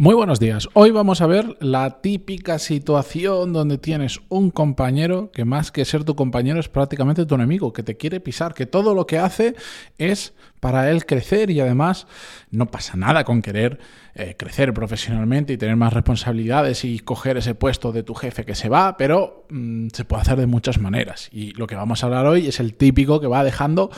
Muy buenos días. Hoy vamos a ver la típica situación donde tienes un compañero que más que ser tu compañero es prácticamente tu enemigo, que te quiere pisar, que todo lo que hace es para él crecer y además no pasa nada con querer eh, crecer profesionalmente y tener más responsabilidades y coger ese puesto de tu jefe que se va, pero mm, se puede hacer de muchas maneras. Y lo que vamos a hablar hoy es el típico que va dejando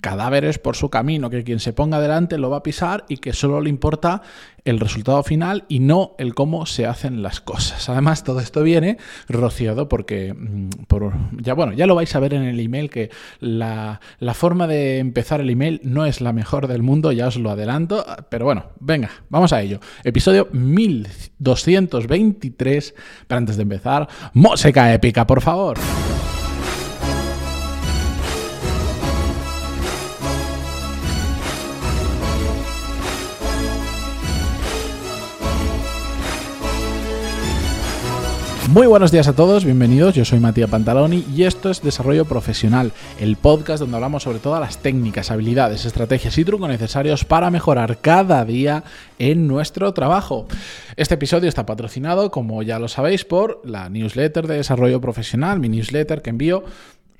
cadáveres por su camino, que quien se ponga delante lo va a pisar y que solo le importa el resultado final y no el cómo se hacen las cosas. Además, todo esto viene rociado porque, mm, por, ya bueno, ya lo vais a ver en el email que la, la forma de empezar el email no es la mejor del mundo, ya os lo adelanto, pero bueno, venga, vamos a ello. Episodio 1223. Pero antes de empezar, música épica, por favor. Muy buenos días a todos, bienvenidos. Yo soy Matías Pantaloni y esto es Desarrollo Profesional, el podcast donde hablamos sobre todas las técnicas, habilidades, estrategias y trucos necesarios para mejorar cada día en nuestro trabajo. Este episodio está patrocinado, como ya lo sabéis, por la newsletter de Desarrollo Profesional, mi newsletter que envío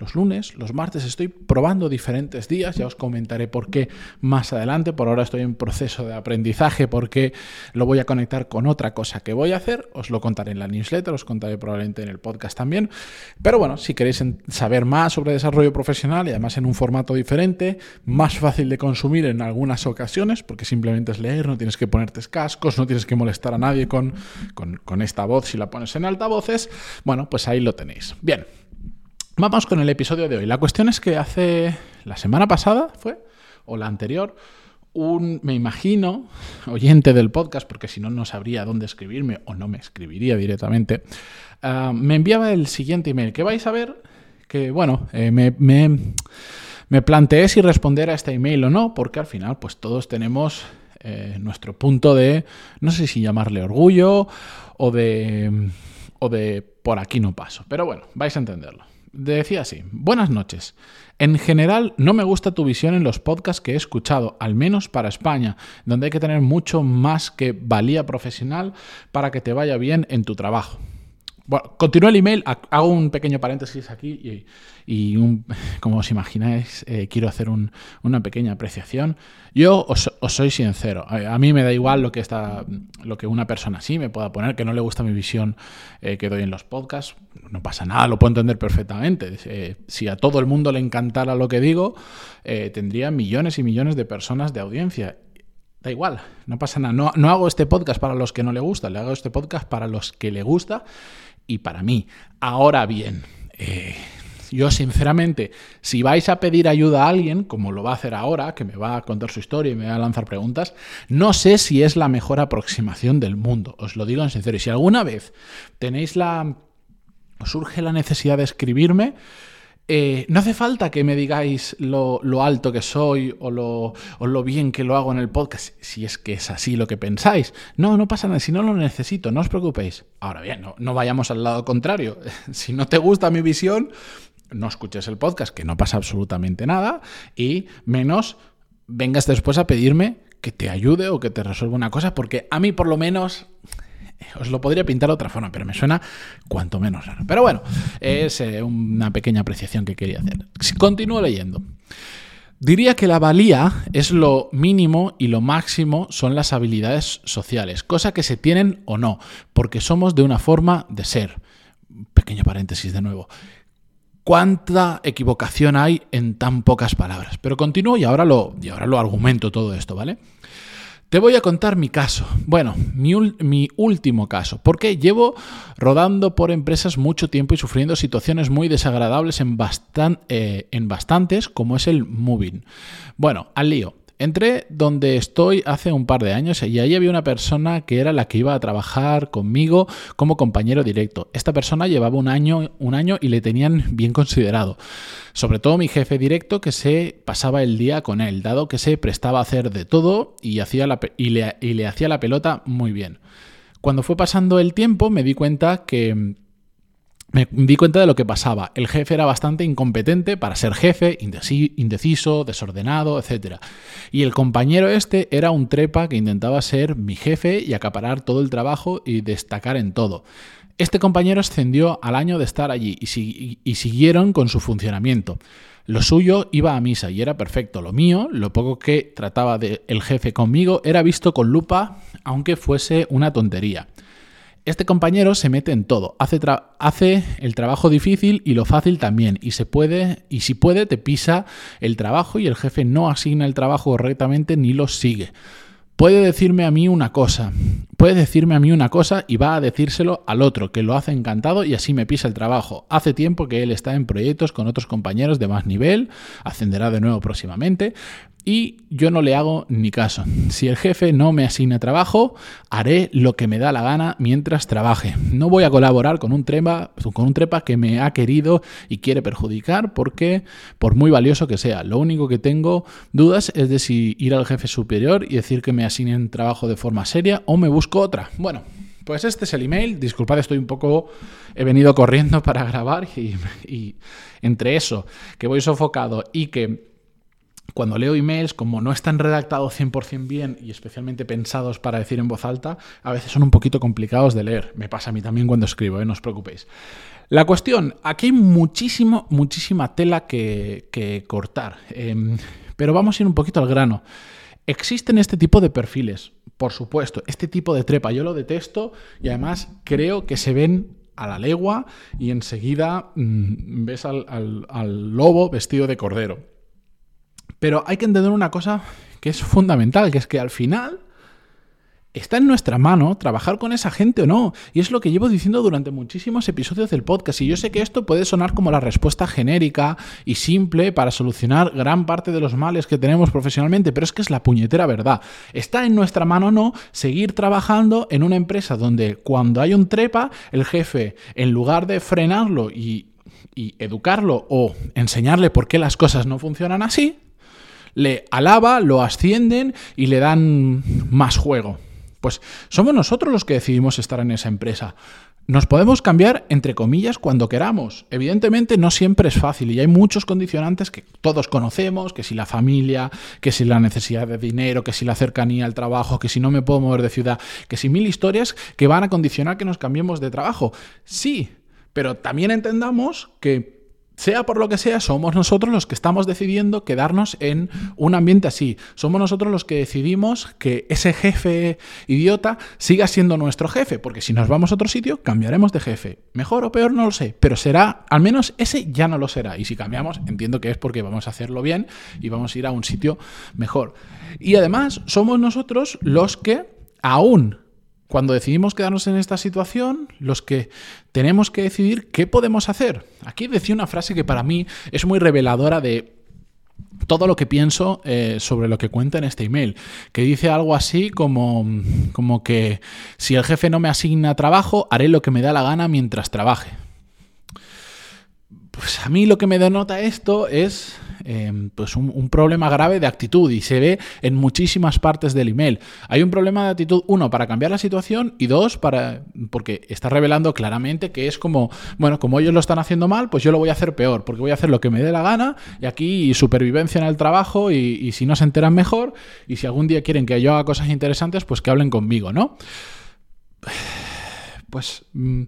los lunes, los martes estoy probando diferentes días, ya os comentaré por qué más adelante, por ahora estoy en proceso de aprendizaje porque lo voy a conectar con otra cosa que voy a hacer, os lo contaré en la newsletter, os contaré probablemente en el podcast también, pero bueno, si queréis saber más sobre desarrollo profesional y además en un formato diferente, más fácil de consumir en algunas ocasiones, porque simplemente es leer, no tienes que ponerte cascos, no tienes que molestar a nadie con, con, con esta voz si la pones en altavoces, bueno, pues ahí lo tenéis. Bien. Vamos con el episodio de hoy. La cuestión es que hace la semana pasada fue, o la anterior, un, me imagino, oyente del podcast, porque si no, no sabría dónde escribirme o no me escribiría directamente, ah, me enviaba el siguiente email, que vais a ver que, bueno, eh, me, me, planteé si responder a este email o no, porque al final, pues todos tenemos eh, nuestro punto de, no sé si llamarle orgullo o de, o de por aquí no paso, pero bueno, vais a entenderlo. Decía así, buenas noches. En general no me gusta tu visión en los podcasts que he escuchado, al menos para España, donde hay que tener mucho más que valía profesional para que te vaya bien en tu trabajo. Bueno, continúo el email, hago un pequeño paréntesis aquí y, como os imagináis, eh, quiero hacer una pequeña apreciación. Yo os, soy sincero, a, mí me da igual lo que, está, lo que una persona así me pueda poner, que no le gusta mi visión eh, que doy en los podcasts, no pasa nada, lo puedo entender perfectamente. Eh, si a todo el mundo le encantara lo que digo, tendría millones y millones de personas de audiencia Da igual, no pasa nada. No, hago este podcast para los que no le gusta, le hago este podcast para los que le gusta y para mí. Ahora bien, eh, yo sinceramente, si vais a pedir ayuda a alguien, como lo va a hacer ahora, que me va a contar su historia y me va a lanzar preguntas, no sé si es la mejor aproximación del mundo, os lo digo en serio. Y si alguna vez tenéis la... surge la necesidad de escribirme, eh, no hace falta que me digáis lo, alto que soy o lo, lo, bien que lo hago en el podcast, si es que es así lo que pensáis. No, no pasa nada, si no lo necesito, no os preocupéis. Ahora bien, no, no vayamos al lado contrario. si no te gusta mi visión, no escuches el podcast, que no pasa absolutamente nada, y menos vengas después a pedirme que te ayude o que te resuelva una cosa, porque a mí por lo menos os lo podría pintar de otra forma, pero me suena cuanto menos raro. Pero bueno, es eh, una pequeña apreciación que quería hacer. Continúo leyendo. Diría que la valía es lo mínimo y lo máximo son las habilidades sociales, cosa que se tienen o no, porque somos de una forma de ser. Pequeño paréntesis de nuevo. ¿Cuánta equivocación hay en tan pocas palabras? Pero continúo y ahora lo, y ahora lo argumento todo esto, ¿vale? Te voy a contar mi caso. Bueno, mi, último caso. Porque llevo rodando por empresas mucho tiempo y sufriendo situaciones muy desagradables en, eh, en bastantes, como es el moving. Bueno, al lío. Entré donde estoy hace un par de años y ahí había una persona que era la que iba a trabajar conmigo como compañero directo. Esta persona llevaba un año, y le tenían bien considerado. Sobre todo mi jefe directo que se pasaba el día con él, dado que se prestaba a hacer de todo y, hacía y le hacía la pelota muy bien. Cuando fue pasando el tiempo me di cuenta que me di cuenta de lo que pasaba. El jefe era bastante incompetente para ser jefe, indeciso, desordenado, etc. Y el compañero este era un trepa que intentaba ser mi jefe y acaparar todo el trabajo y destacar en todo. Este compañero ascendió al año de estar allí y, siguieron con su funcionamiento. Lo suyo iba a misa y era perfecto. Lo mío, lo poco que trataba de el jefe conmigo, era visto con lupa, aunque fuese una tontería. Este compañero se mete en todo, hace, el trabajo difícil y lo fácil también, y se puede, y si puede, te pisa el trabajo y el jefe no asigna el trabajo correctamente ni lo sigue. Puede decirme a mí una cosa, puede decirme a mí una cosa y va a decírselo al otro, que lo hace encantado y así me pisa el trabajo. Hace tiempo que él está en proyectos con otros compañeros de más nivel, ascenderá de nuevo próximamente, y yo no le hago ni caso. Si el jefe no me asigna trabajo, haré lo que me da la gana mientras trabaje. No voy a colaborar con un trepa, con un trepa que me ha querido y quiere perjudicar porque por muy valioso que sea, lo único que tengo dudas es de si ir al jefe superior y decir que me asignen trabajo de forma seria o me busco otra. Bueno, pues este es el email. Disculpad, estoy un poco. He venido corriendo para grabar y, y entre eso, que voy sofocado y que cuando leo emails, como no están redactados 100% bien y especialmente pensados para decir en voz alta, a veces son un poquito complicados de leer. Me pasa a mí también cuando escribo, ¿eh? no os preocupéis. La cuestión, aquí hay muchísimo, muchísima tela que, cortar, em, pero vamos a ir un poquito al grano. Existen este tipo de perfiles, por supuesto, este tipo de trepa, yo lo detesto y además creo que se ven a la legua y enseguida mm, ves al lobo vestido de cordero. Pero hay que entender una cosa que es fundamental, que es que al final está en nuestra mano trabajar con esa gente o no. Y es lo que llevo diciendo durante muchísimos episodios del podcast. Y yo sé que esto puede sonar como la respuesta genérica y simple para solucionar gran parte de los males que tenemos profesionalmente, pero es que es la puñetera verdad. Está en nuestra mano o no seguir trabajando en una empresa donde cuando hay un trepa, el jefe, en lugar de frenarlo y, y educarlo o enseñarle por qué las cosas no funcionan así, le alaba, lo ascienden y le dan más juego. Pues somos nosotros los que decidimos estar en esa empresa. Nos podemos cambiar entre comillas cuando queramos. Evidentemente no siempre es fácil y hay muchos condicionantes que todos conocemos, que si la familia, que si la necesidad de dinero, que si la cercanía al trabajo, que si no me puedo mover de ciudad, que si mil historias que van a condicionar que nos cambiemos de trabajo. Sí, pero también entendamos que sea por lo que sea, somos nosotros los que estamos decidiendo quedarnos en un ambiente así. Somos nosotros los que decidimos que ese jefe idiota siga siendo nuestro jefe, porque si nos vamos a otro sitio, cambiaremos de jefe. Mejor o peor, no lo sé, pero será, al menos ese ya no lo será. Y si cambiamos, entiendo que es porque vamos a hacerlo bien y vamos a ir a un sitio mejor. Y además, somos nosotros los que aún cuando decidimos quedarnos en esta situación, los que tenemos que decidir qué podemos hacer. Aquí decía una frase que para mí es muy reveladora de todo lo que pienso eh, sobre lo que cuenta en este email, que dice algo así como, como que si el jefe no me asigna trabajo, haré lo que me da la gana mientras trabaje. Pues a mí lo que me denota esto es Em, pues un, problema grave de actitud y se ve en muchísimas partes del email. Hay un problema de actitud, uno, para cambiar la situación y dos, para porque está revelando claramente que es como, bueno, como ellos lo están haciendo mal, pues yo lo voy a hacer peor, porque voy a hacer lo que me dé la gana y aquí supervivencia en el trabajo y, y si no se enteran mejor y si algún día quieren que yo haga cosas interesantes, pues que hablen conmigo, ¿no? Pues, mm,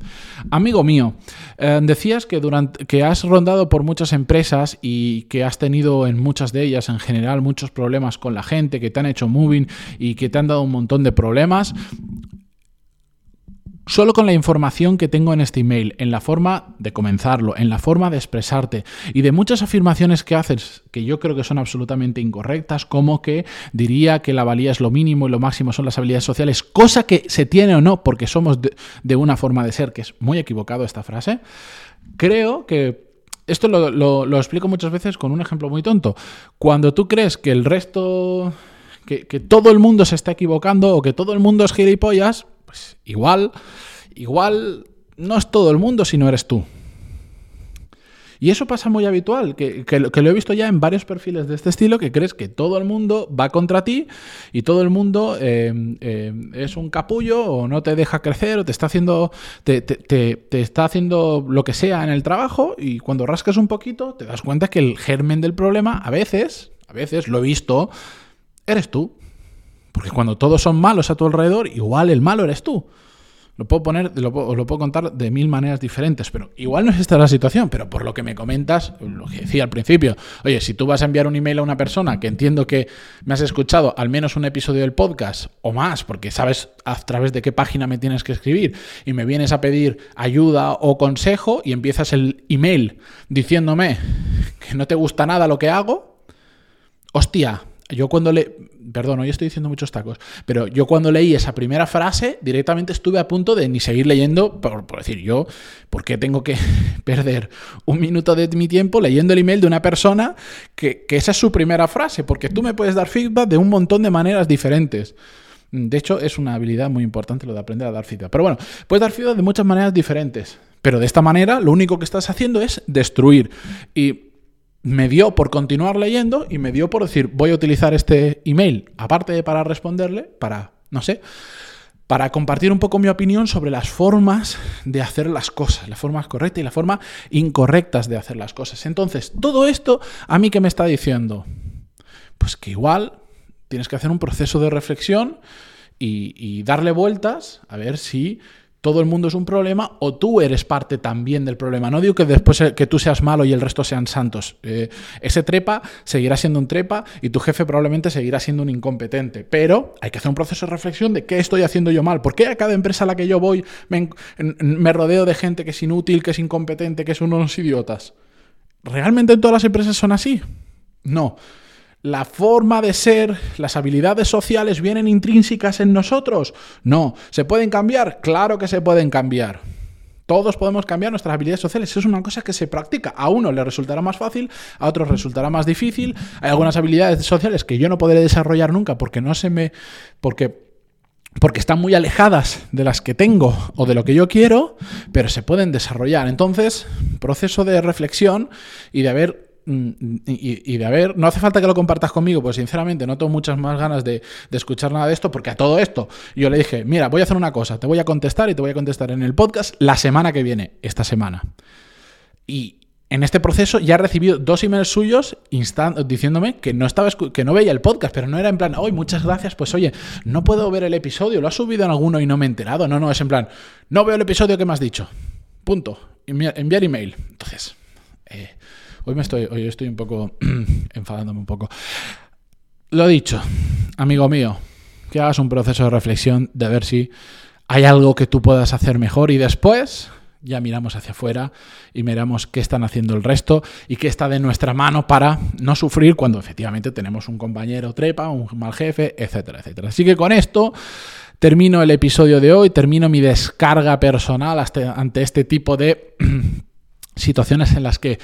amigo mío, eh, decías que, durante, que has rondado por muchas empresas y que has tenido en muchas de ellas en general muchos problemas con la gente, que te han hecho moving y que te han dado un montón de problemas solo con la información que tengo en este email, en la forma de comenzarlo, en la forma de expresarte y de muchas afirmaciones que haces que yo creo que son absolutamente incorrectas, como que diría que la valía es lo mínimo y lo máximo son las habilidades sociales, cosa que se tiene o no porque somos de, una forma de ser, que es muy equivocado esta frase, creo que esto lo, explico muchas veces con un ejemplo muy tonto. Cuando tú crees que el resto, que, todo el mundo se está equivocando o que todo el mundo es gilipollas, pues igual, igual no es todo el mundo si no eres tú. Y eso pasa muy habitual, que, que, lo he visto ya en varios perfiles de este estilo, que crees que todo el mundo va contra ti y todo el mundo eh, eh, es un capullo o no te deja crecer o te está haciendo, te, te, está haciendo lo que sea en el trabajo y cuando rascas un poquito te das cuenta que el germen del problema a veces, a veces lo he visto, eres tú. Porque cuando todos son malos a tu alrededor, igual el malo eres tú. Lo puedo poner, lo puedo, contar de mil maneras diferentes, pero igual no es esta la situación, pero por lo que me comentas, lo que decía al principio, oye, si tú vas a enviar un email a una persona que entiendo que me has escuchado al menos un episodio del podcast o más, porque sabes a través de qué página me tienes que escribir y me vienes a pedir ayuda o consejo y empiezas el email diciéndome que no te gusta nada lo que hago, hostia, yo cuando le... Perdón, hoy estoy diciendo muchos tacos, pero yo cuando leí esa primera frase directamente estuve a punto de ni seguir leyendo, por, decir yo, ¿por qué tengo que perder un minuto de mi tiempo leyendo el email de una persona que, que esa es su primera frase? Porque tú me puedes dar feedback de un montón de maneras diferentes. De hecho, es una habilidad muy importante lo de aprender a dar feedback. Pero bueno, puedes dar feedback de muchas maneras diferentes. Pero de esta manera, lo único que estás haciendo es destruir. Y me dio por continuar leyendo y me dio por decir, voy a utilizar este email, aparte de para responderle, para, no sé, para compartir un poco mi opinión sobre las formas de hacer las cosas, las formas correctas y las formas incorrectas de hacer las cosas. Entonces, todo esto a mí que me está diciendo, pues que igual tienes que hacer un proceso de reflexión y, y darle vueltas a ver si todo el mundo es un problema o tú eres parte también del problema. No digo que después que tú seas malo y el resto sean santos. Eh, ese trepa seguirá siendo un trepa y tu jefe probablemente seguirá siendo un incompetente. Pero hay que hacer un proceso de reflexión de qué estoy haciendo yo mal. ¿Por qué a cada empresa a la que yo voy me, rodeo de gente que es inútil, que es incompetente, que son unos idiotas? ¿Realmente en todas las empresas son así? No la forma de ser, las habilidades sociales vienen intrínsecas en nosotros. No, ¿se pueden cambiar? Claro que se pueden cambiar. Todos podemos cambiar nuestras habilidades sociales. Es una cosa que se practica. A uno le resultará más fácil, a otros resultará más difícil. Hay algunas habilidades sociales que yo no podré desarrollar nunca porque no se me. porque. Porque están muy alejadas de las que tengo o de lo que yo quiero, pero se pueden desarrollar. Entonces, proceso de reflexión y de haber Mm, y, de haber, no hace falta que lo compartas conmigo, pues sinceramente no tengo muchas más ganas de, escuchar nada de esto, porque a todo esto yo le dije, mira, voy a hacer una cosa, te voy a contestar y te voy a contestar en el podcast la semana que viene, esta semana. Y en este proceso ya he recibido dos emails suyos diciéndome que no, estaba, que no veía el podcast, pero no era en plan, hoy muchas gracias, pues oye, no puedo ver el episodio, lo has subido en alguno y no me he enterado. No, no, es en plan, no veo el episodio que me has dicho. Punto. Enviar, enviar email. Entonces, eh, Hoy me estoy, hoy estoy un poco enfadándome un poco. Lo dicho, amigo mío, que hagas un proceso de reflexión de ver si hay algo que tú puedas hacer mejor y después ya miramos hacia afuera y miramos qué están haciendo el resto y qué está de nuestra mano para no sufrir cuando efectivamente tenemos un compañero trepa, un mal jefe, etcétera, etcétera. Así que con esto termino el episodio de hoy, termino mi descarga personal ante este tipo de situaciones en las que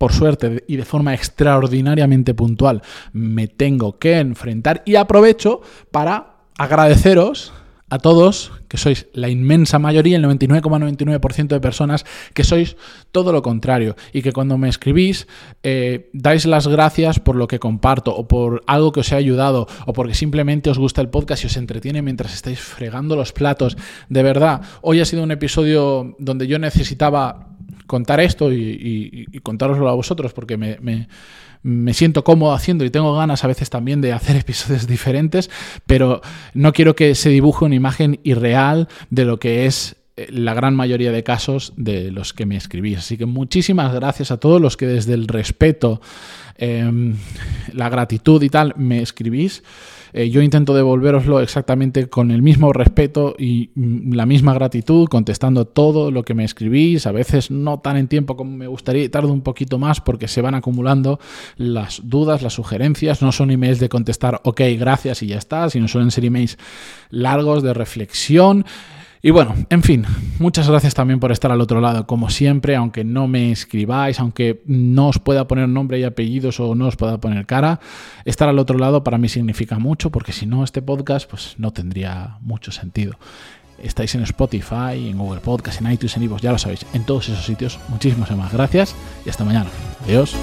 por suerte y de forma extraordinariamente puntual, me tengo que enfrentar y aprovecho para agradeceros a todos, que sois la inmensa mayoría, el 99,99% de personas, que sois todo lo contrario y que cuando me escribís eh, dais las gracias por lo que comparto o por algo que os ha ayudado o porque simplemente os gusta el podcast y os entretiene mientras estáis fregando los platos. De verdad, hoy ha sido un episodio donde yo necesitaba contar esto y, y, contároslo a vosotros porque me, siento cómodo haciendo y tengo ganas a veces también de hacer episodios diferentes, pero no quiero que se dibuje una imagen irreal de lo que es la gran mayoría de casos de los que me escribís. Así que muchísimas gracias a todos los que desde el respeto, em, la gratitud y tal me escribís. Eh, yo intento devolveroslo exactamente con el mismo respeto y mm, la misma gratitud, contestando todo lo que me escribís, a veces no tan en tiempo como me gustaría, tardo un poquito más porque se van acumulando las dudas, las sugerencias, no son emails de contestar ok, gracias y ya está, sino suelen ser emails largos de reflexión. Y bueno, en fin, muchas gracias también por estar al otro lado, como siempre, aunque no me escribáis, aunque no os pueda poner nombre y apellidos o no os pueda poner cara, estar al otro lado para mí significa mucho, porque si no, este podcast pues no tendría mucho sentido. estáis en Spotify, en Google Podcast, en iTunes, en iVoox, ya lo sabéis, en todos esos sitios. Muchísimas más gracias y hasta mañana. Adiós.